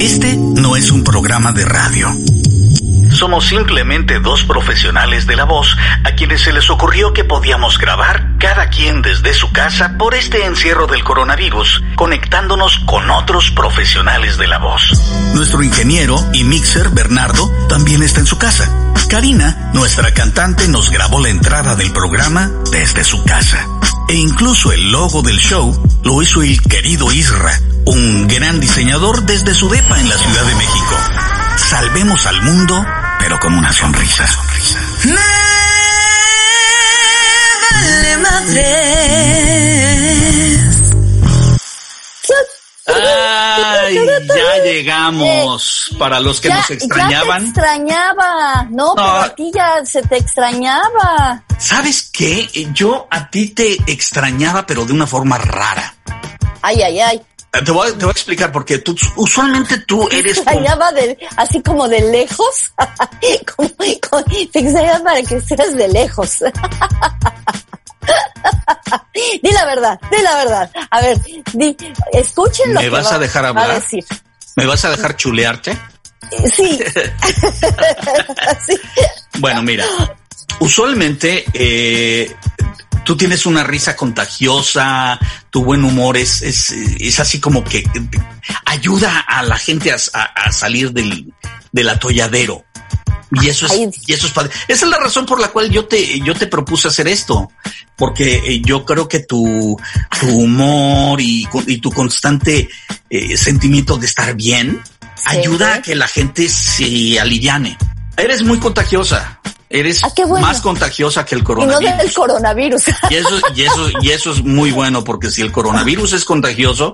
Este no es un programa de radio. Somos simplemente dos profesionales de la voz a quienes se les ocurrió que podíamos grabar cada quien desde su casa por este encierro del coronavirus, conectándonos con otros profesionales de la voz. Nuestro ingeniero y mixer Bernardo también está en su casa. Karina, nuestra cantante, nos grabó la entrada del programa desde su casa. E incluso el logo del show lo hizo el querido Isra, un gran diseñador desde su depa en la Ciudad de México. Salvemos al mundo, pero con una sonrisa. Me vale madres. Ay, ya llegamos. Para los que Ya- nos extrañaban. Ya te extrañaba. No, pero No. a ti ya se te extrañaba. ¿Sabes qué? Yo a ti te extrañaba, pero de una forma rara. Ay, ay, ay. Eh, Te voy, a- te voy a explicar porque tú, usualmente tú eres como- extrañaba de, así como de lejos. Como- como- te extrañaba para que seas de lejos. di la verdad, di la verdad. A ver, di, escuchen lo ¿Me que vas va- a dejar hablar? decir. ¿Me vas a dejar chulearte? Sí. Sí. Bueno, mira, usualmente eh, tú tienes una risa contagiosa, tu buen humor es, es, es así como que ayuda a la gente a, a- a salir del, del atolladero. Y eso es, Ay. y eso es padre. Esa es la razón por la cual yo te, yo te propuse hacer esto. Porque eh, yo creo que tu, tu humor y, y tu constante eh, sentimiento de estar bien ayuda a que la gente se aliviane. Eres muy contagiosa. Eres Ah, bueno. más contagiosa que el Y no coronavirus. del coronavirus. Y eso, y eso, y eso es muy bueno, porque si el coronavirus es contagioso,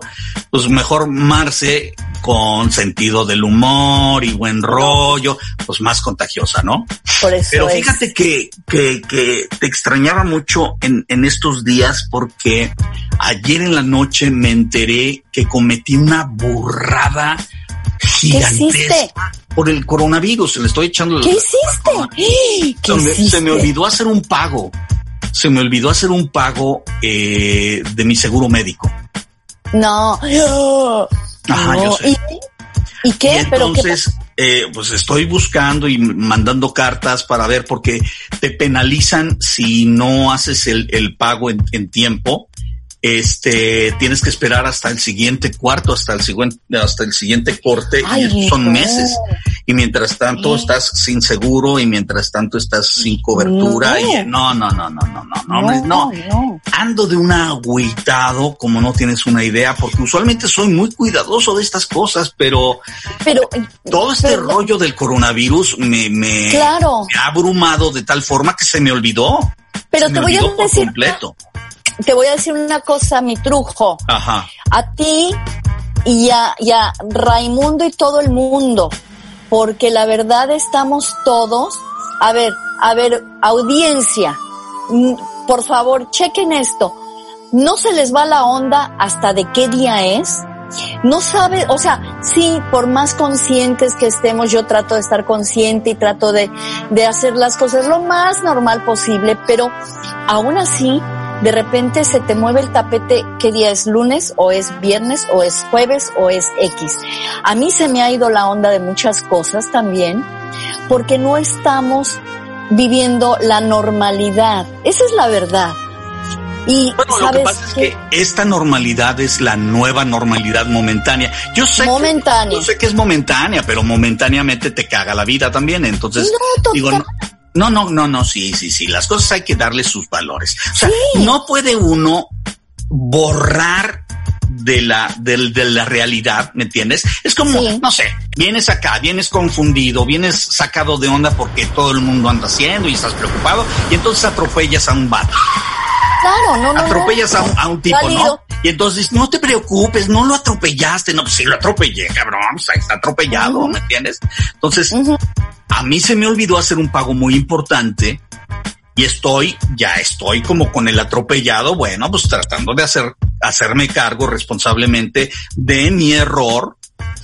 pues mejor Marce con sentido del humor y buen rollo, pues más contagiosa, ¿no? Por eso Pero es. fíjate que, que, que te extrañaba mucho en, en estos días porque ayer en la noche me enteré que cometí una burrada gigantesca por el coronavirus. Se le estoy echando ¿Qué hiciste? ¿Qué se me, hiciste? se me olvidó hacer un pago. Se me olvidó hacer un pago eh, de mi seguro médico. No. Ajá, No. yo sé. ¿Y, ¿Y qué? Y ¿Pero qué entonces, eh, pues estoy buscando y mandando cartas para ver porque te penalizan si no haces el, el pago en, en tiempo. Este, tienes que esperar hasta el siguiente cuarto, hasta el siguiente, hasta el siguiente corte, Ay, y son meses. Y mientras tanto estás sin seguro y mientras tanto estás sin cobertura. No. Y no, no, no, no, no, no, no, No, no. no. Ando de un agüitado, como no tienes una idea, porque usualmente soy muy cuidadoso de estas cosas, pero Pero, todo este pero- rollo del coronavirus me, me, Claro. me ha abrumado de tal forma que se me olvidó. Pero Se te me voy a olvidó por decir- completo. Te voy a decir una cosa, mi trujo. Ajá. A ti y a, y a Raimundo y todo el mundo. Porque la verdad estamos todos. A ver, a ver, audiencia. mm, Por favor, chequen esto. No se les va la onda hasta de qué día es. No sabe, o sea, sí, por más conscientes que estemos, yo trato de estar consciente y trato de, de hacer las cosas lo más normal posible, pero aún así, de repente se te mueve el tapete, qué día es lunes, o es viernes, o es jueves, o es X. A mí se me ha ido la onda de muchas cosas también, porque no estamos viviendo la normalidad. Esa es la verdad. Y Bueno, lo que sabes pasa es que esta normalidad es la nueva normalidad momentánea. Yo sé Momentánea. Que, yo sé que es momentánea, pero momentáneamente te caga la vida también. Entonces, No, digo, no, no, no, no, no, sí, sí, sí. Las cosas hay que darle sus valores. O sea, Sí. no puede uno borrar de la, del- de, la realidad, ¿me entiendes? Es como, Sí. no sé, vienes acá, vienes confundido, vienes sacado de onda porque todo el mundo anda haciendo y estás preocupado y entonces atropellas a un vato Claro, no, no, no. atropellas a un, a un tipo, ¿no? Y entonces, no te preocupes, no lo atropellaste. No, pues sí lo atropellé, cabrón. Pues ahí está atropellado. ¿me entiendes? Entonces, a mí se me olvidó hacer un pago muy importante y estoy, ya estoy como con el atropellado, bueno, pues tratando de hacer, hacerme cargo responsablemente de mi error,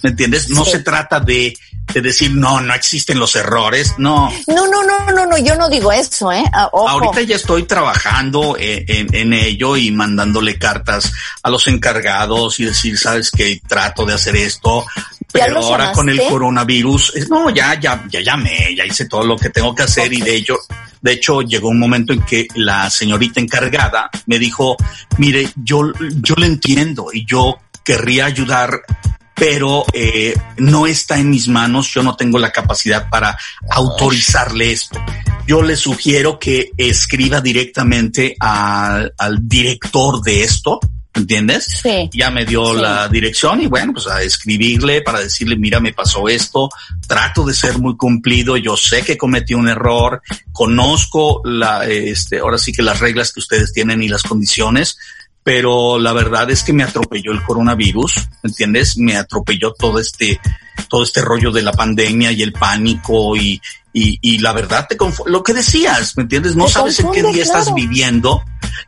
¿me entiendes? No Sí. se trata de, de decir, no, no existen los errores, no. No, no, no, no, no, yo no digo eso, ¿eh? Ah, ojo. Ahorita ya estoy trabajando en, en- en ello y mandándole cartas a los encargados y decir, sabes que trato de hacer esto. Pero ahora con el coronavirus, no, ya, ya, ya llamé, ya hice todo lo que tengo que hacer y de hecho, de hecho llegó un momento en que la señorita encargada me dijo, mire, yo, yo le entiendo y yo querría ayudar pero eh, no está en mis manos, yo no tengo la capacidad para autorizarle esto. Yo le sugiero que escriba directamente al director de esto, ¿entiendes? Sí. Ya me dio la dirección y bueno, pues a escribirle para decirle, mira, me pasó esto, trato de ser muy cumplido, yo sé que cometí un error, conozco la, este, ahora sí que las reglas que ustedes tienen y las condiciones, pero la verdad es que me atropelló el coronavirus, ¿entiendes? Me atropelló todo este, todo este rollo de la pandemia y el pánico y, y, y la verdad te lo que decías, ¿me entiendes? No sabes en qué día estás viviendo.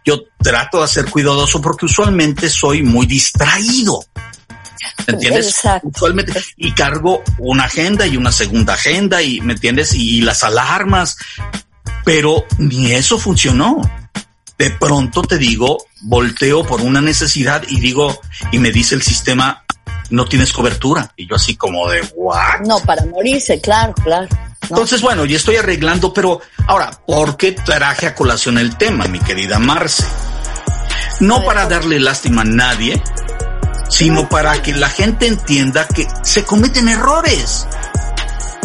Yo trato de ser cuidadoso porque usualmente soy muy distraído. ¿Me entiendes? Exacto. Usualmente, y cargo una agenda y una segunda agenda y, ¿me entiendes? Y, y las alarmas, pero ni eso funcionó de pronto te digo, volteo por una necesidad y digo, y me dice el sistema, no tienes cobertura. Y yo así como de, ¿what? No, para morirse, claro, claro. Entonces, bueno, ya estoy arreglando, pero ahora, ¿por qué traje a colación el tema, mi querida Marce? No para darle lástima a nadie, sino para que la gente entienda que se cometen errores.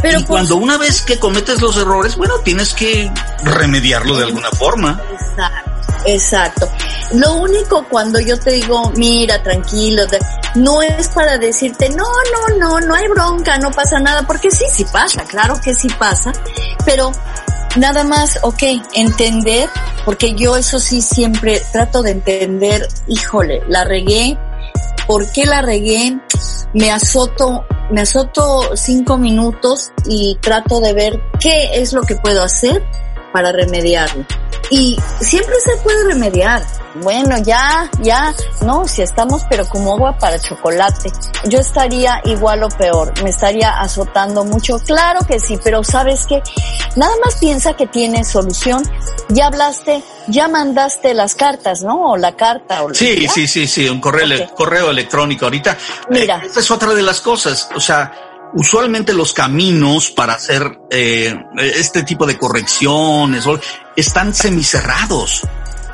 Pero y cuando una vez que cometes los errores, bueno, tienes que remediarlo de alguna forma. Exacto. Exacto. Lo único cuando yo te digo, mira, tranquilo, no es para decirte, no, no, no, no hay bronca, no pasa nada, porque sí, sí pasa, claro que sí pasa, pero nada más, ok, entender, porque yo eso sí siempre trato de entender, híjole, la regué, ¿por qué la regué? Me azoto, me azoto cinco minutos y trato de ver qué es lo que puedo hacer para remediarlo. Y siempre se puede remediar. Bueno, ya, ya, no, si estamos pero como agua para chocolate. Yo estaría igual o peor, me estaría azotando mucho. Claro que sí, pero sabes que nada más piensa que tiene solución. Ya hablaste, ya mandaste las cartas, ¿no? O la carta. O sí, sí, sí, sí, un correo, correo electrónico. Ahorita, Mira. Eh, esta es otra de las cosas. O sea, usualmente los caminos para hacer eh, este tipo de correcciones están semicerrados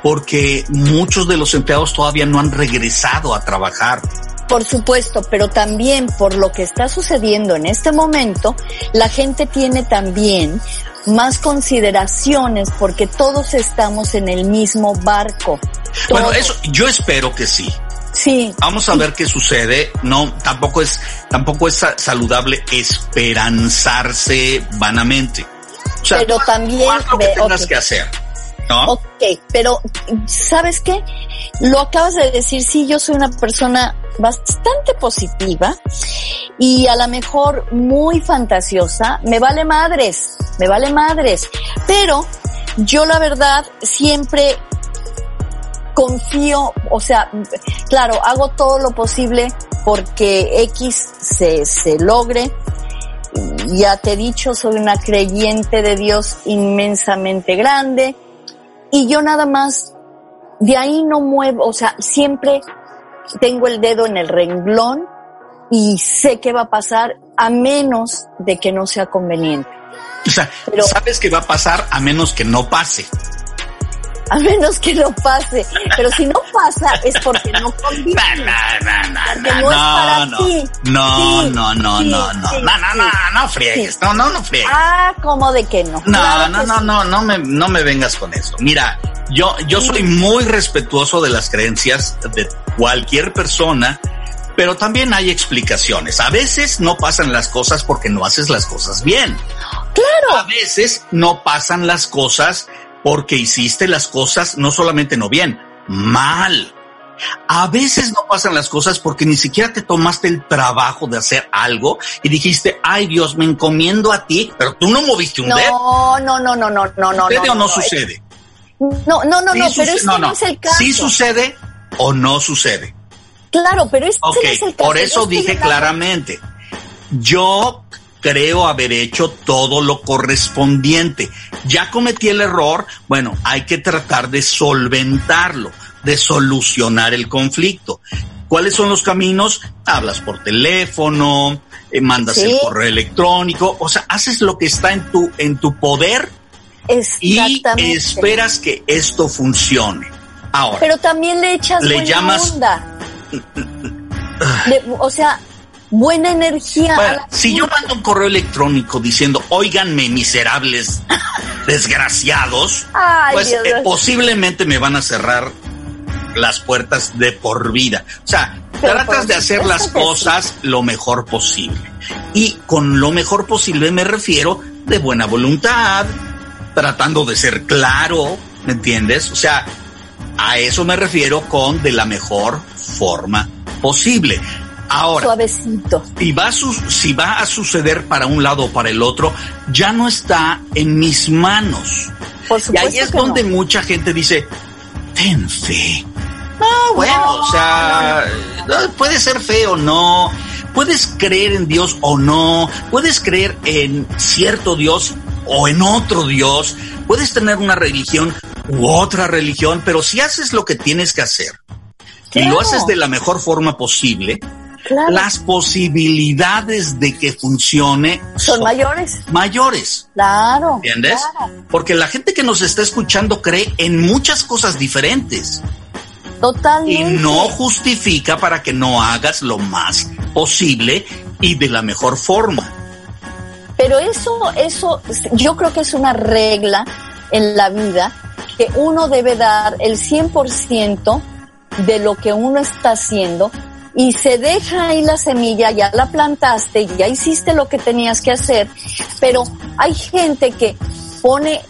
porque muchos de los empleados todavía no han regresado a trabajar. Por supuesto, pero también por lo que está sucediendo en este momento, la gente tiene también más consideraciones porque todos estamos en el mismo barco. Bueno, eso yo espero que sí. Sí. Vamos a ver qué sucede. No, tampoco es, tampoco es saludable esperanzarse vanamente. O sea, pero también lo que tengas que hacer. ¿no? Ok, pero ¿sabes qué? Lo acabas de decir, sí, yo soy una persona bastante positiva y a lo mejor muy fantasiosa, me vale madres, me vale madres, pero yo la verdad siempre confío, o sea, claro, hago todo lo posible porque X se, se logre. Ya te he dicho, soy una creyente de Dios inmensamente grande y yo nada más de ahí no muevo, o sea, siempre tengo el dedo en el renglón y sé qué va a pasar a menos de que no sea conveniente. O sea, sabes que va a pasar a menos que no pase a menos que no pase. Pero si no pasa es porque no conviene. porque no, es para no. ti. No, sí, no, no, sí, no, no, sí, no, no, no, no, friegues, no, no, no friegues. Ah, como de que no. No, claro no, que no, no, no me, no me vengas con eso. Mira, yo, yo soy muy respetuoso de las creencias de cualquier persona pero también hay explicaciones. A veces no pasan las cosas porque no haces las cosas bien. Claro. A veces no pasan las cosas porque hiciste las cosas no solamente no bien, mal. A veces no pasan las cosas porque ni siquiera te tomaste el trabajo de hacer algo y dijiste, ay Dios, me encomiendo a ti, pero tú no moviste un dedo. No, no, no, no, no, no, no. ¿Sucede no, o no, sucede? No, no, no, no, pero este no, es el caso. Sí sucede o no sucede. Claro, pero este okay, es el caso. Por eso dije claramente, yo creo haber hecho todo lo correspondiente. Ya cometí el error, bueno, hay que tratar de solventarlo, de solucionar el conflicto. ¿Cuáles son los caminos? Hablas por teléfono, eh, mandas el correo electrónico, o sea, haces lo que está en tu, en tu poder y esperas que esto funcione. Ahora. Pero también le echas le buena llamas, onda. o sea, buena energía. si yo mando un correo electrónico diciendo, oiganme, miserables desgraciados, pues eh, posiblemente me van a cerrar las puertas de por vida. O sea, tratas de hacer las cosas lo mejor posible. Y con lo mejor posible me refiero de buena voluntad, tratando de ser claro, ¿me entiendes? O sea, a eso me refiero con de la mejor forma posible. Ahora, suavecito. Y va si va a suceder para un lado o para el otro, ya no está en mis manos. Por y ahí es donde mucha gente dice, ten fe. No, bueno, o sea, puede ser fe o no, puedes creer en Dios o no, puedes creer en cierto Dios o en otro Dios, puedes tener una religión u otra religión, pero si haces lo que tienes que hacer y lo haces de la mejor forma posible, las posibilidades de que funcione son, mayores. Mayores. Claro. ¿Entiendes? Porque la gente que nos está escuchando cree en muchas cosas diferentes. Totalmente. Y no justifica para que no hagas lo más posible y de la mejor forma. Pero eso, eso, yo creo que es una regla en la vida que uno debe dar el 100% de lo que uno está haciendo y se deja ahí la semilla, ya la plantaste, ya hiciste lo que tenías que hacer, pero hay gente que pone,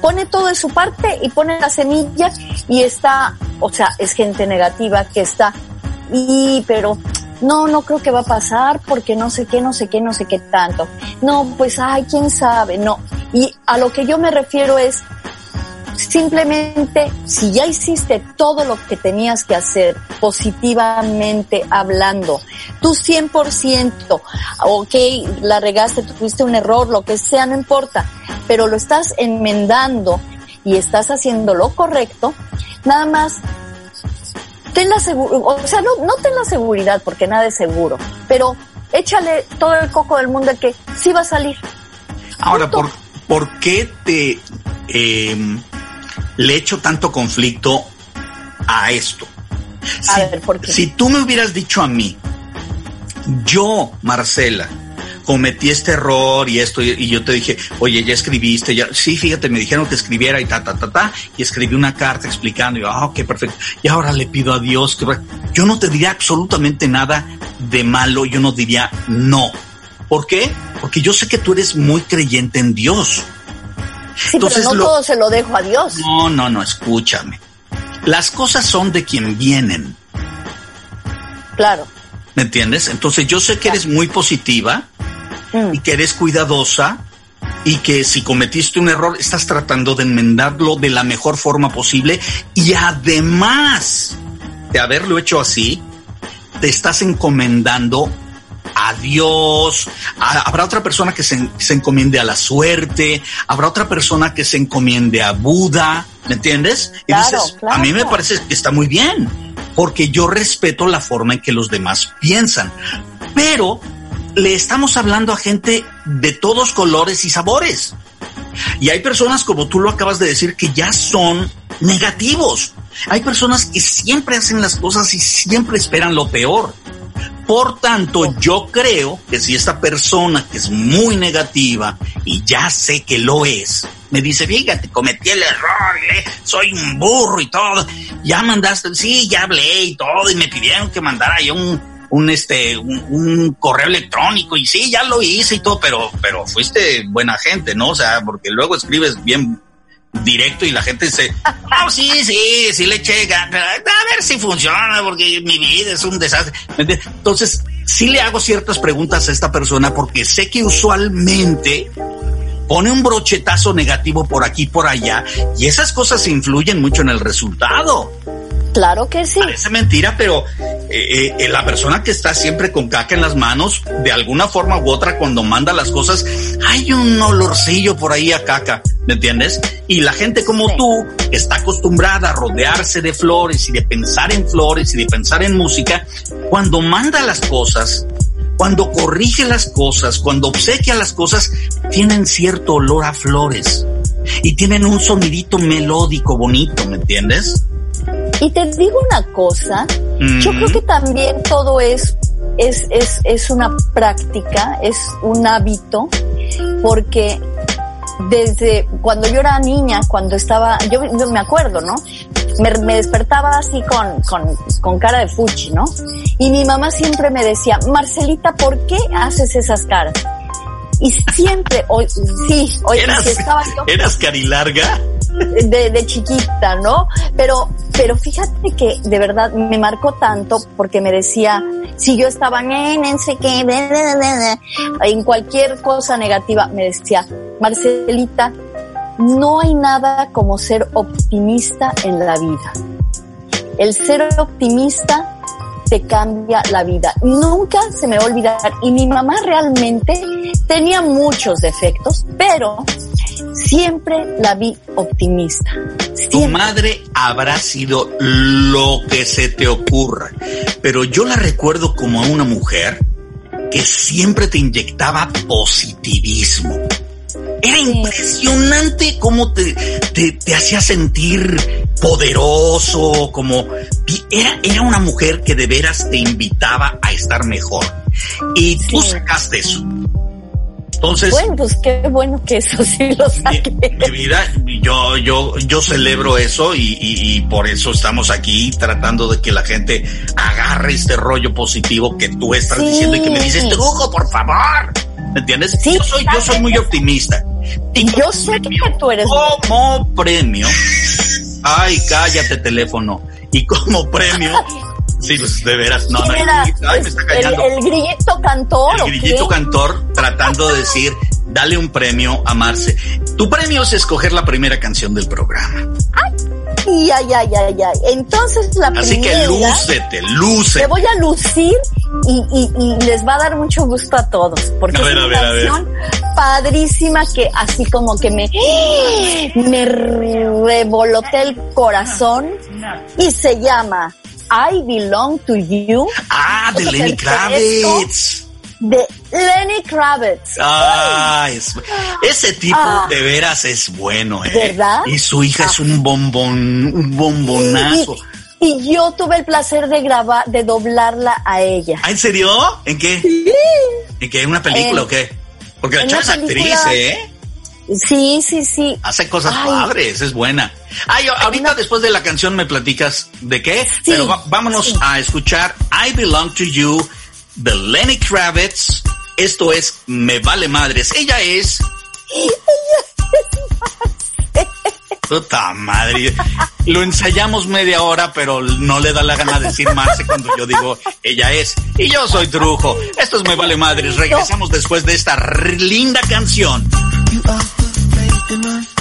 pone todo de su parte y pone la semilla y está, o sea, es gente negativa que está, y, pero no, no creo que va a pasar porque no sé qué, no sé qué, no sé qué tanto. No, pues, ay, quién sabe, no. Y a lo que yo me refiero es, Simplemente, si ya hiciste todo lo que tenías que hacer positivamente hablando, tú 100%, ok, la regaste, tuviste un error, lo que sea, no importa, pero lo estás enmendando y estás haciendo lo correcto, nada más ten la seguridad, o sea, no, no ten la seguridad porque nada es seguro, pero échale todo el coco del mundo de que sí va a salir. Ahora, ¿por, ¿por qué te eh, le echo tanto conflicto a esto. Si, si tú me hubieras dicho a mí, yo, Marcela, cometí este error y esto, y, yo te dije, oye, ya escribiste, ya, sí, fíjate, me dijeron que escribiera y ta, ta, ta, ta, y escribí una carta explicando, y yo, ah, ok, perfecto, y ahora le pido a Dios que, yo no te diría absolutamente nada de malo, yo no diría no. ¿Por qué? Porque yo sé que tú eres muy creyente en Dios. Sí, Entonces, pero no todo se lo dejo a Dios. No, no, no, escúchame. Las cosas son de quien vienen. Claro. ¿Me entiendes? Entonces yo sé que eres muy positiva mm. y que eres cuidadosa y que si cometiste un error estás tratando de enmendarlo de la mejor forma posible y además de haberlo hecho así, te estás encomendando a Dios, habrá otra persona que se, encomiende a la suerte, habrá otra persona que se encomiende a Buda, ¿me entiendes? Y dices, a mí me parece que está muy bien, porque yo respeto la forma en que los demás piensan, pero le estamos hablando a gente de todos colores y sabores. Y hay personas, como tú lo acabas de decir, que ya son negativos. Hay personas que siempre hacen las cosas y siempre esperan lo peor. Por tanto, yo creo que si esta persona que es muy negativa y ya sé que lo es, me dice, fíjate, cometí el error, ¿eh? soy un burro y todo, ya mandaste, sí, ya hablé y todo, y me pidieron que mandara yo un, un este, un, correo electrónico, y sí, ya lo hice y todo, pero, pero fuiste buena gente, ¿no? O sea, porque luego escribes bien directo y la gente dice, oh, sí, sí, sí le eché a ver si funciona, porque mi vida es un desastre. Entonces, sí le hago ciertas preguntas a esta persona porque sé que usualmente pone un brochetazo negativo por aquí por allá y esas cosas influyen mucho en el resultado. Claro que sí. Parece mentira, pero eh, eh, la persona que está siempre con caca en las manos, de alguna forma u otra, cuando manda las cosas, hay un olorcillo por ahí a caca ¿me entiendes? Y la gente como Sí. tú está acostumbrada a rodearse de flores y de pensar en flores y de pensar en música, cuando manda las cosas, cuando corrige las cosas, cuando obsequia las cosas, tienen cierto olor a flores y tienen un sonidito melódico bonito, ¿me entiendes? Y te digo una cosa, yo creo que también todo es, es, es, es una práctica, es un hábito, porque desde cuando yo era niña, cuando estaba, yo, yo me acuerdo, ¿no? Me, me despertaba así con, con, con cara de fuchi, ¿no? Y mi mamá siempre me decía, Marcelita, ¿por qué haces esas caras? Y siempre, hoy, sí, ¿Eras, si estaba yo ¿Eras carilarga? De, chiquita, ¿no? Pero, pero fíjate que de verdad me marcó tanto porque me decía, si yo estaba en, sé qué, en cualquier cosa negativa, me decía, Marcelita, no hay nada como ser optimista en la vida. El ser optimista te cambia la vida. Nunca se me va a olvidar. Y mi mamá realmente tenía muchos defectos, pero siempre la vi optimista. Tu madre habrá sido lo que se te ocurra, pero yo la recuerdo como a una mujer que siempre te inyectaba positivismo. Era impresionante cómo te, te, te hacía sentir poderoso, como era, era una mujer que de veras te invitaba a estar mejor. Y tú sacaste eso. Entonces, Bueno, pues qué bueno que eso sí lo mi, saqué. mi vida, yo, yo, yo celebro eso y, y, y por eso estamos aquí tratando de que la gente agarre este rollo positivo que tú estás Sí. diciendo y que me dices, Trujo, por favor. ¿Me entiendes? Sí, yo soy, yo soy muy optimista. Y Yo sé que tú eres- Como premio. Ay, cállate teléfono. Y como premio. Sí, pues de veras, no, no. ¿Quién era? Ay, me está el, callando el grillito cantor. el ¿o grillito cantor tratando de decir, dale un premio a Marce. Tu premio es escoger la primera canción del programa. Ay, ay, ay, ay, ay. Entonces la Así que primera, lúcete, lúcete. te voy a lucir y, y, y les va a dar mucho gusto a todos. Porque A ver, es una ver, a ver. canción padrísima que así como que me, me revoloté el corazón y se llama I Belong to You Ah, de Lenny. Kravitz. de Lenny Kravitz. Ah, es- ese tipo Ah. de veras es bueno, ¿eh? ¿Verdad? Y su hija es Ah. un bombón, un bombonazo. Y, y yo tuve el placer de grabar, de doblarla a ella. ¿Ah, en serio? ¿En qué? ¿En qué? ¿En una película En- o qué? Porque la chava es una actriz. ¿eh? Sí, sí, sí. Hace cosas Ay. padres, es buena. Ay, ahorita después de la canción me platicas de qué, Sí, pero vámonos sí. a escuchar I Belong to You de Lenny Kravitz. Esto es Me Vale Madres. Ella es... Puta madre. Lo ensayamos media hora, pero no le da la gana decir Marce cuando yo digo ella es. Y yo soy Trujo. Esto es Me Vale Madres. Regresamos después de esta linda canción. You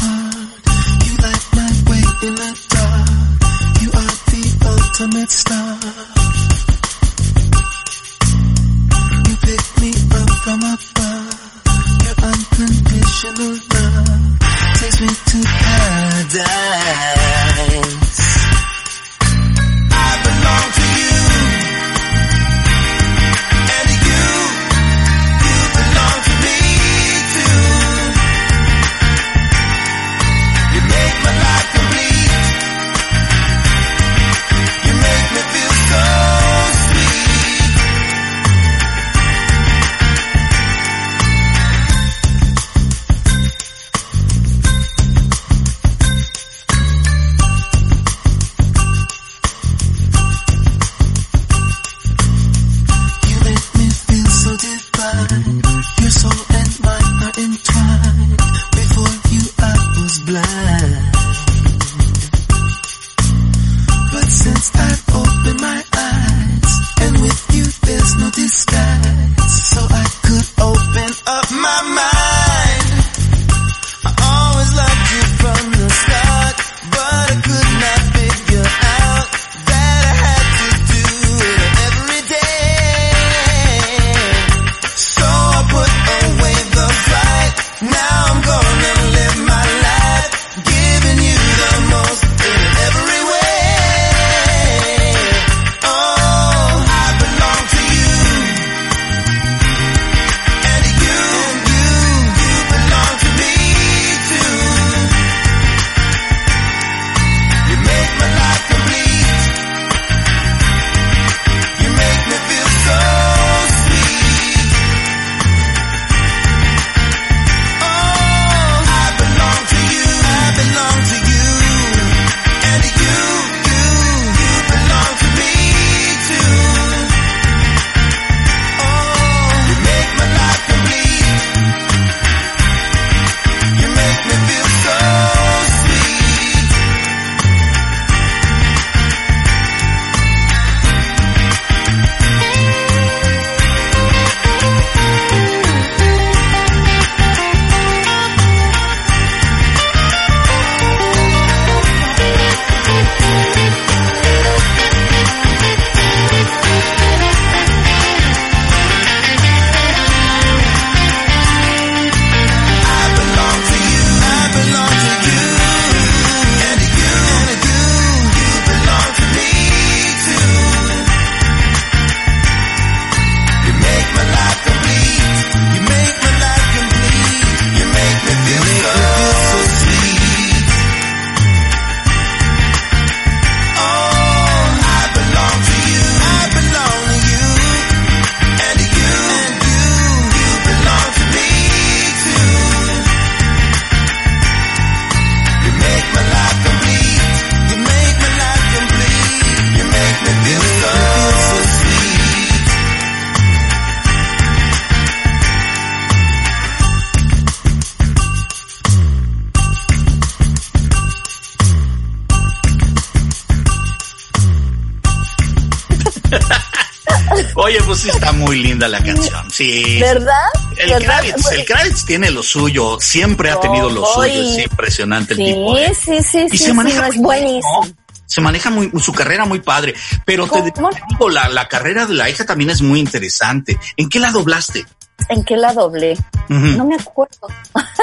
linda la canción, sí. ¿Verdad? El ¿Verdad? Kravitz, el Kravitz tiene lo suyo, siempre ha tenido lo suyo, es impresionante el Sí, tipo. ¿eh? sí, sí, Y sí, se maneja sí, no, es bien, buenísimo. ¿no? Se maneja muy, su carrera muy padre, pero te digo, la, la carrera de la hija también es muy interesante. ¿En qué la doblaste? ¿En qué la doblé? No me acuerdo.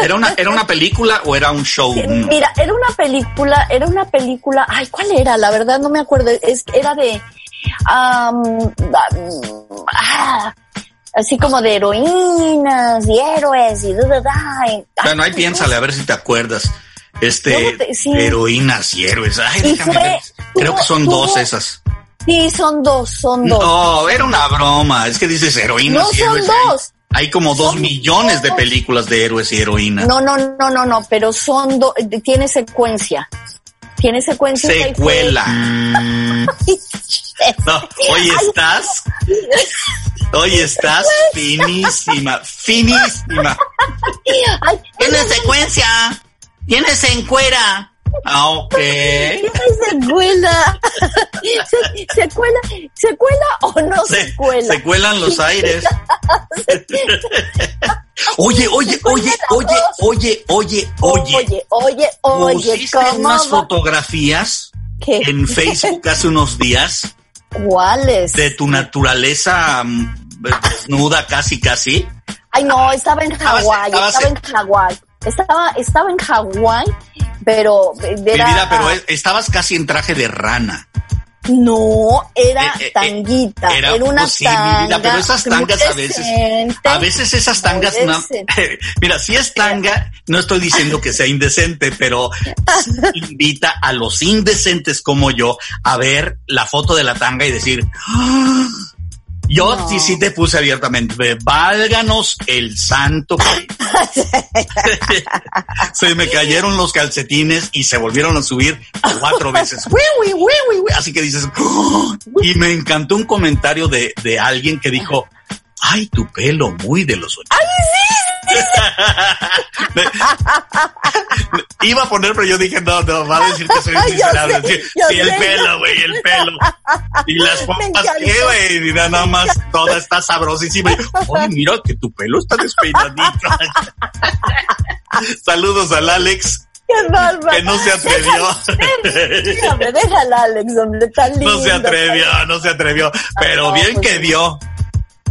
¿Era una, ¿Era una película o era un show? Mira, era una película, era una película, ay, ¿cuál era? La verdad no me acuerdo, es, era de, am, ah, así como de heroínas y héroes y da, da, da, y- Bueno, ahí piénsale a ver si te acuerdas. Este, ¿Cómo te- sí. heroínas y héroes. Ay, Y déjame fue- ver. Creo tuvo- que son tuvo- dos esas. Sí, son dos, son dos. No, era una broma. Es que dices heroínas No, y son héroes. dos. Hay, como dos Son millones de películas de héroes y heroínas. No, no, no, no, no, pero son dos, tiene secuencia. Tiene secuencia. Secuela. No, hoy estás. Hoy estás finísima, finísima. Ay, Tiene secuencia. Tienes encuera. Ah, ok. tiene secuela. Se- ¿Secuela, secuela o no Se, secuela? se cuelan los aires. Oye, oye, oye, oye, oye, oye, oye. Oye, oye, oye, Pusiste ¿cómo unas va? fotografías ¿Qué? en Facebook hace unos días ¿Cuáles? de tu naturaleza mm, desnuda casi casi. Ay, no, estaba en Hawái, estaba en- en Hawái. Estaba, estaba en Hawái, pero Mi era... vida, pero es- estabas casi en traje de rana. No, era Eh, eh, eh, tanguita, era- era, una pues mi tanga. vida, pero esas tangas a veces-. A veces esas tangas, no- mira, si es tanga, no estoy diciendo que sea indecente, pero sí invita a los indecentes como yo a ver la foto de la tanga y decir, "Ah". Yo No. sí, sí te puse abiertamente, válganos el santo. Cristo". se me cayeron los calcetines y se volvieron a subir cuatro veces. Así que dices, "Oh". y me encantó un comentario de, de alguien que dijo, ay, tu pelo muy de los ocho. Iba a poner, pero yo dije, no, no, va a decir que soy miserable. sé, Sí, yo sí, el sé. pelo, güey, el pelo. Y las pompas. ¿qué, güey? Mira, nada más, toda está sabrosísima. Y, Oye, mira que tu pelo está despeinadito. Saludos al Alex, Qué bárbaro. que no se atrevió. Déjame, déjala, Alex, hombre, tan lindo. No se atrevió, no se atrevió. Pero no, bien pues que dio.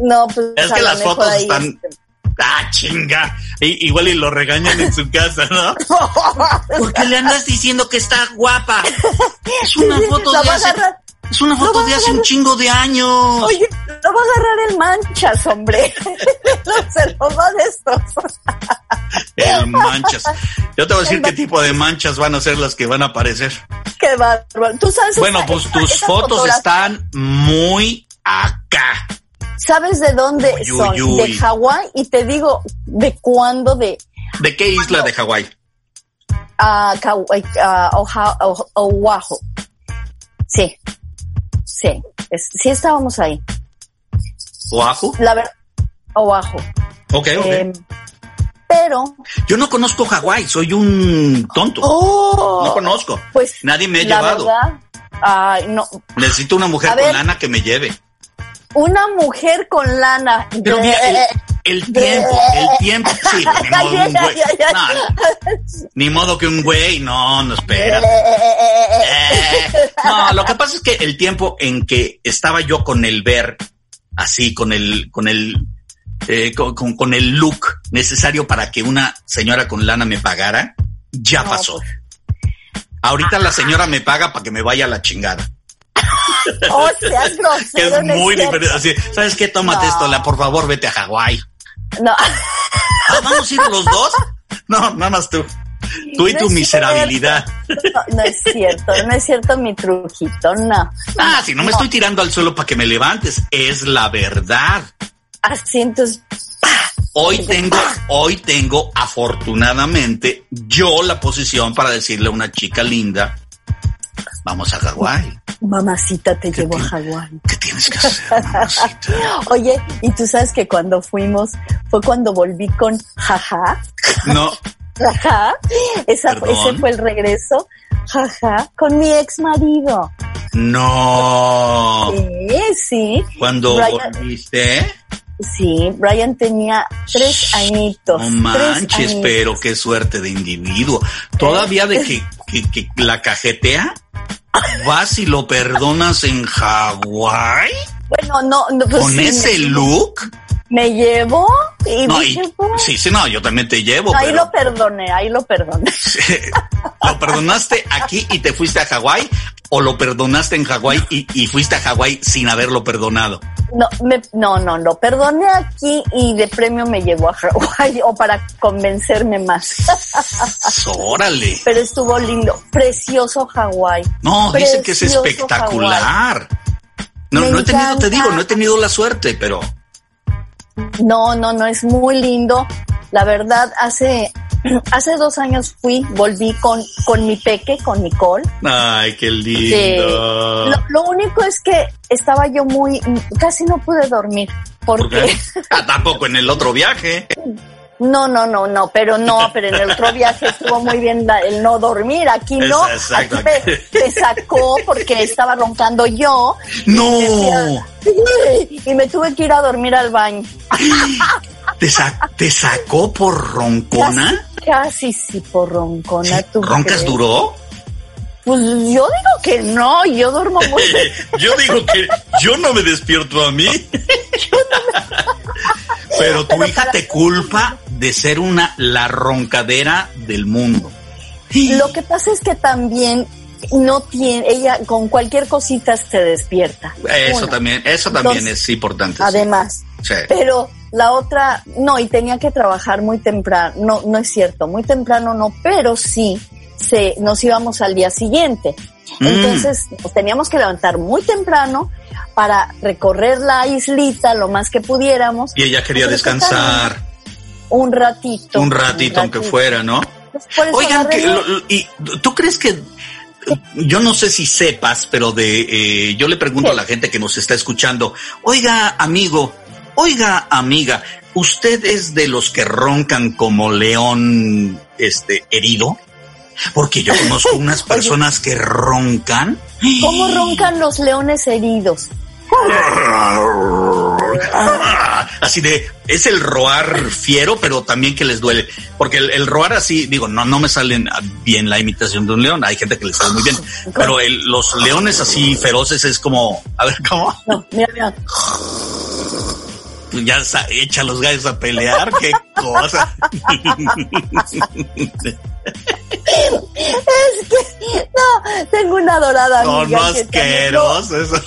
No, pues Es que las fotos ahí, están. este, Ah, chinga. I- igual y lo regañan en su casa, ¿no? ¿Por qué le andas diciendo que está guapa? Es una foto de hace, es una foto de hace un chingo de años. Oye, lo va a agarrar el manchas, hombre. Se lo va a destrozar. El manchas. Yo te voy a decir qué tipo de manchas van a ser las que van a aparecer. Qué bárbaro. Tú sabes. Bueno, esa- pues esa- tus esa fotos fotografía- están muy acá. ¿Sabes de dónde Uy, son? uy. De Hawái y te digo de cuándo de ¿De qué isla de Hawái? Oja- Oh- Oahu. Sí, sí, es- sí estábamos ahí. ¿Oahu? La verdad, Oahu. Ok, ok. Em, pero, Yo no conozco Hawái, soy un tonto. oh, No conozco. pues Nadie me ha llevado. verdad, ay, no, Necesito una mujer A con ver. lana que me lleve. Una mujer con lana. Pero mira, el, Eh, el tiempo, el tiempo, sí, ni modo, un güey. No, ni modo que un güey, no, no espera. eh, Eh, no, lo que pasa es que el tiempo en que estaba yo con el ver, así, con el, con el, eh, con, con- con el look necesario para que una señora con lana me pagara, ya pasó. pues. Ahorita la señora me paga para que me vaya a la chingada. Oh, seas grosero. es muy diferente. Así, ¿sabes qué? Tómate No. esto, la, por favor, vete a Hawái. No. Ah, ¿Vamos a ir los dos? No, nada más tú. Tú y No tu miserabilidad. No, no es cierto, no es cierto mi trujito, no. Ah, si no me estoy tirando al suelo para que me levantes, es la verdad. Así entonces, Hoy tengo, hoy tengo afortunadamente yo la posición para decirle a una chica linda, vamos a Hawái. mamacita te ¿Qué llevo a Hawái. ¿Qué tienes que hacer, mamacita? Oye, y tú sabes que cuando fuimos, fue cuando volví con jaja, No, jaja, esa, ese fue el regreso, jaja, con mi ex marido. No. Sí, sí. Cuando Brian- volviste, Sí, Brian tenía tres añitos. no manches, añitos. pero qué suerte de individuo. Todavía de que, que, que la cajetea, vas y lo perdonas en Hawái Bueno, no, no pues con sí, ese me, look. Me llevó y No, y- dije, "Bueno". sí, sí, no, yo también te llevo, ahí pero lo perdoné, ahí lo perdoné. lo perdonaste aquí y te fuiste a Hawái o lo perdonaste en Hawái y, y fuiste a Hawái sin haberlo perdonado. No, me, no, no, lo perdoné aquí y de premio me llevó a Hawái o para convencerme más. Órale. Pero estuvo lindo, precioso Hawái. No, dicen que es Precioso espectacular. No, Me no he tenido, te digo, no he tenido la suerte, pero No, no, no, es muy lindo. La verdad, hace, hace dos años fui, volví con, con mi peque, con Nicole. ay, qué Sí. lindo. Lo, lo único es que estaba yo muy, casi no pude dormir. ¿Por Porque, qué? Ah, tampoco en el otro viaje. no, no, no, no, pero no, pero en el otro viaje estuvo muy bien el no dormir. Aquí no, Exacto. aquí me, me sacó porque estaba roncando yo. No, Y me tuve que ir a dormir al baño. te, sa- te sacó por roncona. Casi sí por roncona. ¿tú ¿Roncas crees? duró? Pues yo digo que no, yo duermo muy bien. Yo digo que yo no me despierto a mí. Pero tu Pero hija te culpa de ser una la roncadera del mundo. Lo que pasa es que también no tiene, ella con cualquier cosita se despierta. Eso Una. también, eso también Entonces, es importante. Además, Sí. pero la otra, no, y tenía que trabajar muy temprano, no, no es cierto, muy temprano no, pero sí, se, nos íbamos al día siguiente. Mm. Entonces, nos teníamos que levantar muy temprano para recorrer la islita lo más que pudiéramos. Y ella quería descansar Un ratito. un ratito, aunque fuera, ¿no? Oigan, que mi- lo- lo- y tú crees que yo no sé si sepas, pero de eh, yo le pregunto a la gente que nos está escuchando, oiga, amigo, oiga, amiga, ¿usted es de los que roncan como león este herido? Porque yo conozco unas personas que roncan. ¿Cómo roncan los leones heridos? Así de, es el roar fiero, pero también que les duele. Porque el, el roar así, digo, no, no me salen bien la imitación de un león. Hay gente que le sale muy bien. Pero el- los leones así feroces es como, a ver, ¿cómo? No, mira, mira. Ya echa a los gallos a pelear, qué cosa. Es que, no, tengo una dorada Son amiga. que también- no, no,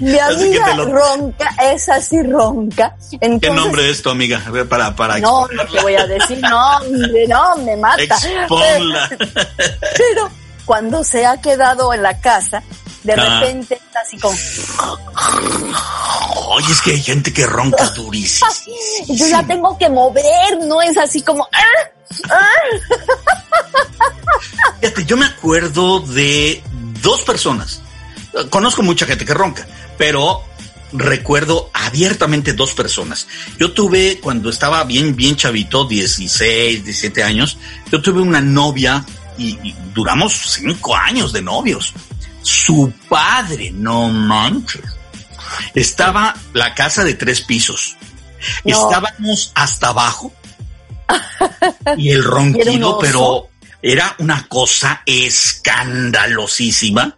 Mi Así amiga lo- ronca, esa sí ronca. Entonces, ¿Qué nombre es tu amiga? Para, para No, no te voy a decir nombre, no, me mata. Exponla. Pero cuando se ha quedado en la casa, de Ah. repente está así como, Oye, es que hay gente que ronca durísimo. yo la tengo que mover, no es así como, ¡ah! ¡ah! Fíjate, yo me acuerdo de dos personas. Conozco mucha gente que ronca, pero recuerdo abiertamente dos personas. Yo tuve, cuando estaba bien, bien chavito, 16, 17 años, yo tuve una novia y, y duramos cinco años de novios. Su padre, no manches. Estaba la casa de tres pisos. No. Estábamos hasta abajo. Y el ¿Y era un ronquido, pero era una cosa escandalosísima.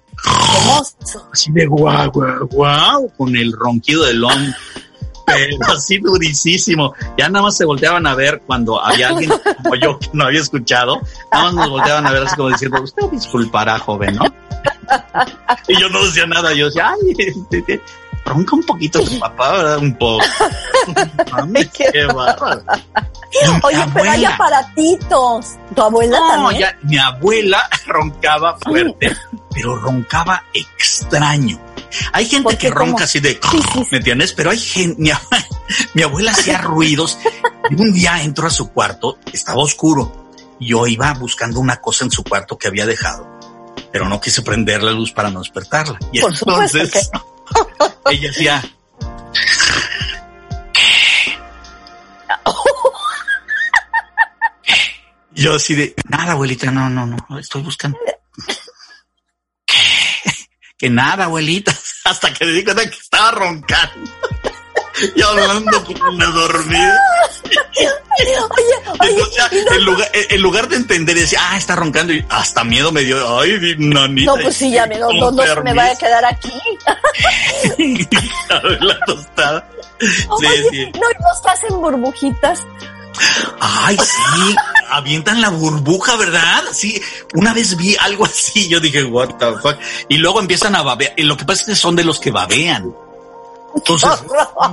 Así de guau, guau, guau, con el ronquido del hombre. Pero así durísimo. Ya nada más se volteaban a ver cuando había alguien como yo que no había escuchado. Nada más nos volteaban a ver así como diciendo, usted disculpará, joven, ¿no? Y yo no decía nada. Yo decía, ay, este, este, ronca un poquito tu papá, ¿verdad? Un poco. Mames, Qué qué bárbaro. Oye, pero hay aparatitos. ¿Tu abuela no, también? ya, mi abuela roncaba fuerte, pero roncaba extraño. Hay gente ¿Por que ronca así de, Sí, sí, sí. ¿me entiendes? Pero hay gente, mi, abue- mi abuela hacía ruidos. Y un día entró a su cuarto, estaba oscuro. y Yo iba buscando una cosa en su cuarto que había dejado, pero no quise prender la luz para no despertarla. Y Por entonces ella decía, Yo así de, nada, abuelita, no, no, no, estoy buscando. Que nada, abuelita, hasta que me di cuenta que estaba roncando. y hablando como una dormida. Oye, oye, Entonces, ya, y no- en, lugar, en lugar de entender, decía, ah, está roncando y hasta miedo me dio. Ay, nanita. no, pues sí, ya me, no, no, no se me vaya a quedar aquí. La tostada. Sí, Oye, sí. no, y no estás en burbujitas. Ay, sí, avientan la burbuja, ¿verdad? Sí, una vez vi algo así, yo dije, what the fuck. Y luego empiezan a babear. Y lo que pasa es que son de los que babean. Entonces,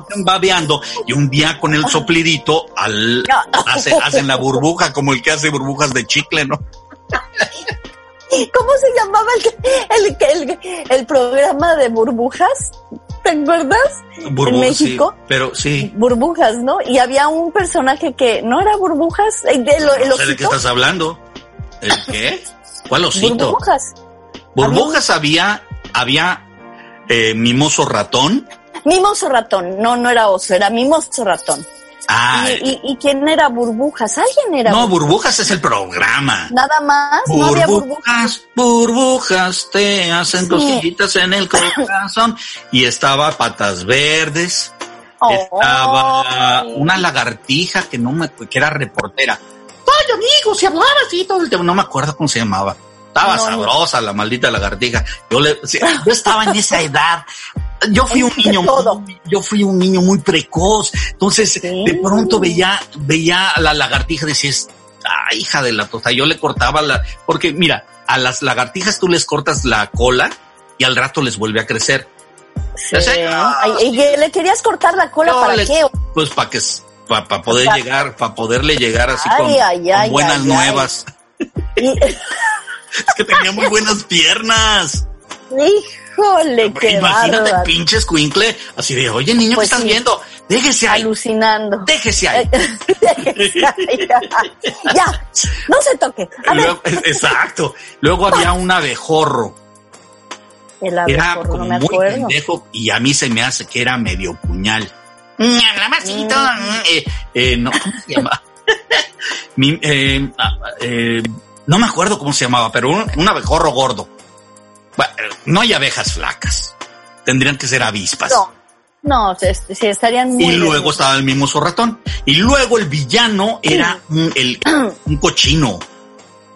están babeando y un día con el soplidito al, hace- hacen la burbuja como el que hace burbujas de chicle, ¿no? ¿Cómo se llamaba el, el, el, el programa de burbujas? ¿Te acuerdas? Burbujas, México? sí, pero sí. Burbujas, ¿no? Y había un personaje que no era burbujas, el, de lo- No sé de qué estás hablando. ¿El qué? ¿Cuál osito? Burbujas. Burbujas había, había eh, mimoso ratón. Mimoso ratón. No, no era oso, era mimoso ratón. Ah, ¿Y, y, y quién era burbujas? ¿Alguien era no, burbujas? burbujas es el programa. Nada más, no había burbujas. Burbujas, burbujas te hacen cosquillitas en el corazón. Y estaba patas verdes. Estaba una lagartija que no me, que era reportera. Ay, amigo, se hablaba así todo el tiempo. No me acuerdo cómo se llamaba. Estaba No, no. sabrosa la maldita lagartija. Yo le, sí, yo estaba en esa edad. Yo fui un niño, muy- yo fui un niño muy precoz. Entonces, Sí. de pronto veía, veía a la lagartija y decías, ah, hija de la tosta. Yo le cortaba la, porque mira, a las lagartijas tú les cortas la cola y al rato les vuelve a crecer. Sí. Ya sé. Ay, ¿Y le querías cortar la cola para le- qué? Pues para que para poder llegar, para poderle llegar así Ay, con, ay, con ay, buenas nuevas. Es que tenía muy buenas piernas. Híjole, qué Imagínate, bárbaro. pinche escuincle, así de, oye niño, Pues ¿qué estás sí. viendo? Déjese ahí, Alucinando. déjese ahí. ya, no se toque. A Luego- exacto. Luego había un abejorro. el Era abejorro, como no me muy acuerdo. pendejo y a mí se me hace que era medio puñal. Mm, hablaba así todo, mm, eh, eh, no, ¿cómo se llama? Mi- eh, ah, eh, no me acuerdo cómo se llamaba, pero un, un abejorro gordo. No hay abejas flacas. Tendrían que ser avispas. No, no, se, se estarían muy y luego estaba el mismo ratón. Y luego el villano era un, el, un cochino.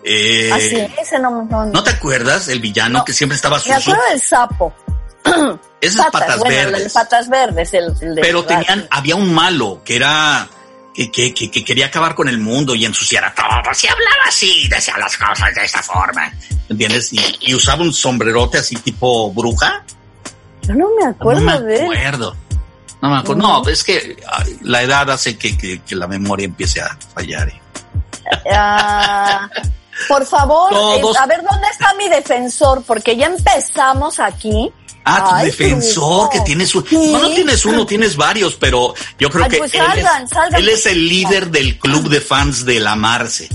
Eh, Así, ese no, no, ¿No te acuerdas? El villano No. que siempre estaba Me sucio. acuerdo del sapo. Esas patas, bueno, verdes. patas verdes, el, el de Pero tenían, había un malo que era, que, que, que, que quería acabar con el mundo y ensuciar a todos. Y hablaba así, decía las cosas de esa forma. ¿Entiendes? Y, y usaba un sombrerote así tipo bruja. Yo no me acuerdo no me de él. acuerdo. No me acuerdo. No, es que ay, la edad hace que, que, que la memoria empiece a fallar. ¿eh? Ah, por favor, eh, a ver dónde está mi defensor, porque ya empezamos aquí. Ah, tu Ay, defensor, que tienes un... Sí. No, no tienes uno, tienes varios, pero yo creo Ay, que pues él, salgan, es, salgan. él es el líder del club de fans del Amarse.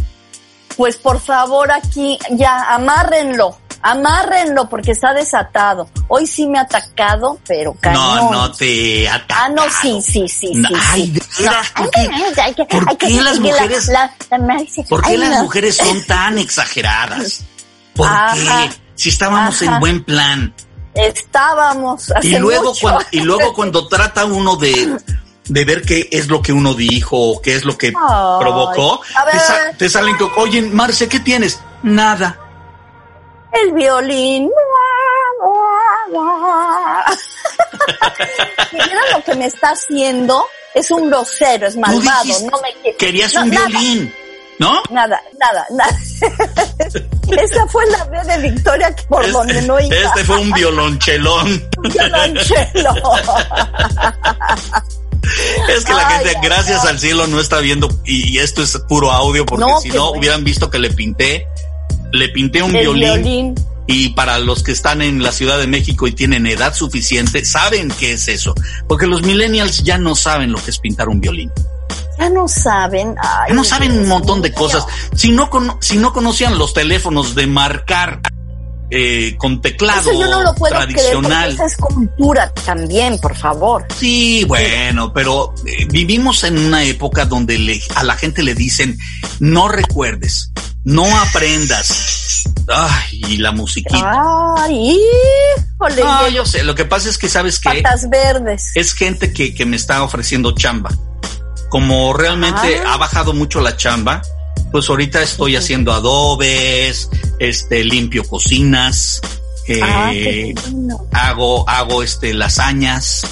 Pues por favor aquí, ya, amárrenlo, amárrenlo porque está desatado. Hoy sí me ha atacado, pero No, cañón. no te ataca. Ah, no, sí, sí, sí, No, sí. ay, de veras, ¿por qué? Hay que- por qué las la- mujeres- la- la Marce- ¿Por qué las no. mujeres son tan exageradas? ¿Por Ajá. qué? Si estábamos Ajá. en buen plan. Estábamos hace Y luego, mucho. cuando, y luego cuando trata uno de, de ver qué es lo que uno dijo o qué es lo que provocó, te, sa- te salen que, oye, Marce, ¿qué tienes? Nada. El violín. Mira lo que me está haciendo. Es un grosero, es malvado. No me. Querías No, un nada. violín, ¿no? Nada, nada, nada. Esa fue la vez de Victoria por Este- donde no iba. Este fue un violonchelón. Violonchelo. Es que la Ay, gente, ay, gracias al cielo, no está viendo y, y esto es puro audio porque No, si no bueno. hubieran visto que le pinté, le pinté un violín, violín. y para los que están en la Ciudad de México y tienen edad suficiente, saben qué es eso, porque los millennials ya no saben lo que es pintar un violín. Ya no saben. Ay, Ya no saben un montón de cosas. Si no, si no conocían los teléfonos de marcar eh, con teclado Eso yo no lo puedo creer porque tradicional. esa es cultura también, por favor. Sí, bueno, pero eh, vivimos en una época donde le- a la gente le dicen, no recuerdes, no aprendas. Ay, y la musiquita. Ay, híjole. No, yo sé, lo que pasa es que sabes que Patas verdes. es gente que, que me está ofreciendo chamba. Como realmente Ah. ha bajado mucho la chamba, pues ahorita estoy haciendo adobes, este, limpio cocinas, eh, Ah, hago, hago este lasañas,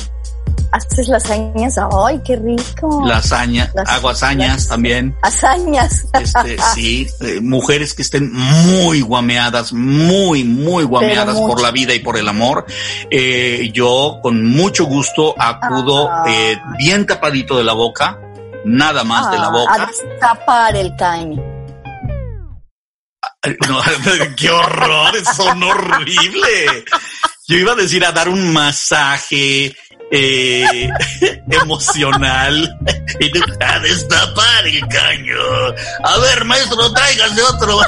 Haces lasañas. Ay, qué rico. lasaña, Las- hago hazañas las- también. Hazañas. Este, sí, eh, mujeres que estén muy guameadas, muy, muy guameadas por la vida y por el amor. Eh, yo con mucho gusto acudo Ah. eh, bien tapadito de la boca, nada más de la Ah, boca. A destapar el caño. No, qué horror, son horrible. Yo iba a decir a dar un masaje eh, emocional y tú a destapar el caño. A ver, maestro, tráigase otro,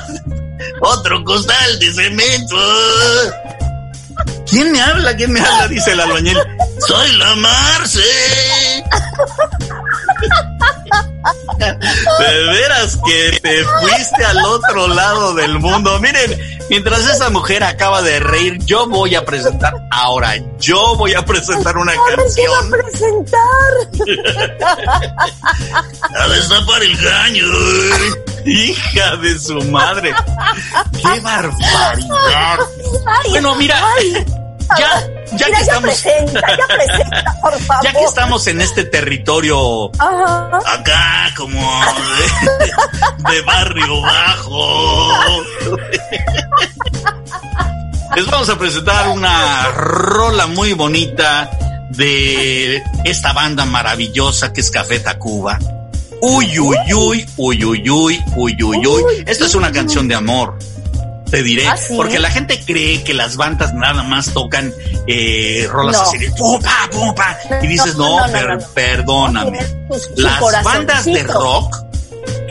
otro costal de cemento. ¿Quién me habla? ¿Quién me habla? Dice el albañil. Soy la Marce. De veras que te fuiste al otro lado del mundo. Miren, mientras esa mujer acaba de reír, yo voy a presentar, ahora yo voy a presentar una A ver, ¿qué va a canción. presentar? A destapar el caño. Hija de su madre. ¡Qué barbaridad! Ay, Bueno, mira, ay. Ya, ya Mira, que ya estamos, presenta, ya presenta, por favor. ya que estamos en este territorio Ajá. acá como de, de barrio bajo. Les vamos a presentar una rola muy bonita de esta banda maravillosa que es Café Tacuba. Uy, uy, uy, uy, uy, uy, uy, uy, uy. Esta es una canción de amor. Te diré, ¿Ah, sí? porque la gente cree que las bandas nada más tocan eh, rolas No. así de pupa, pupa. Y dices, no, No, no, no, per- no, no. perdóname. Las bandas de rock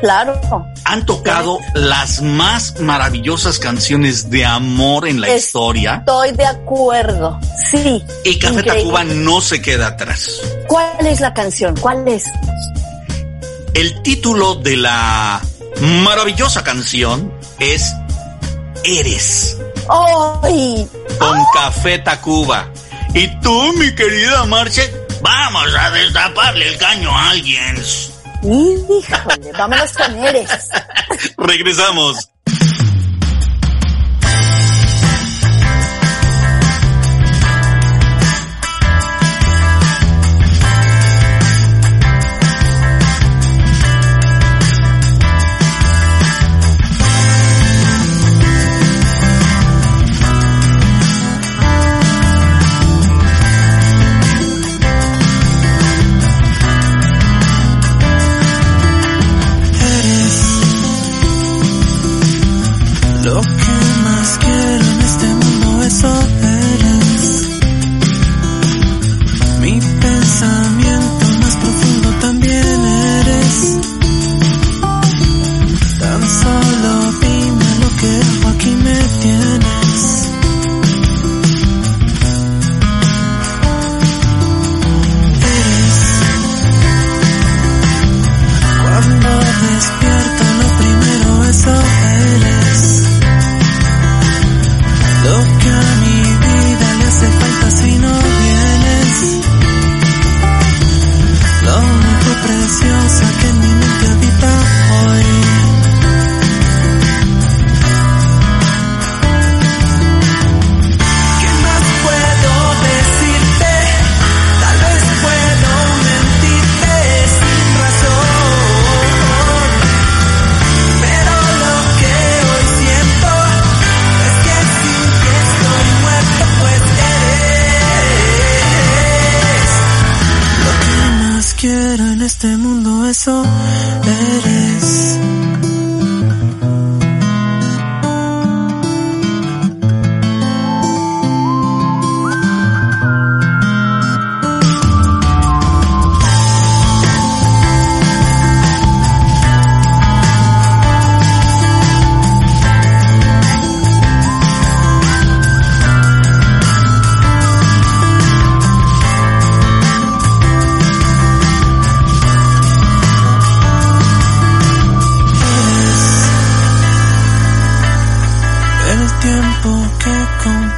Claro. han tocado las más maravillosas canciones de amor en la historia Estoy de acuerdo. Sí. y Café Increíble. Tacuba no se queda atrás. ¿Cuál es la canción? ¿Cuál es? El título de la maravillosa canción es Eres ¡Ay! con Café Tacuba. Y tú, mi querida Marce, vamos a destaparle el caño a alguien. Híjole, vámonos con Eres. Regresamos.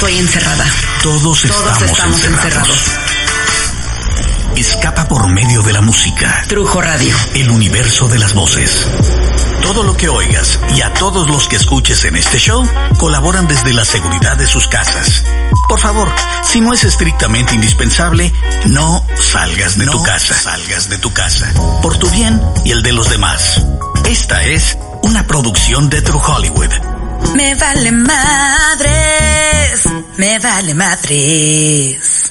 Estoy encerrada. Todos, Todos estamos, estamos encerrados. encerrados. Escapa por medio de la música. Trujo Radio. El universo de las voces. Todo lo que oigas y a todos los que escuches en este show colaboran desde la seguridad de sus casas. Por favor, si no es estrictamente indispensable, no salgas de tu casa. Salgas de tu casa. Por tu bien y el de los demás. Esta es una producción de True Hollywood. Me vale madres. Me vale madres.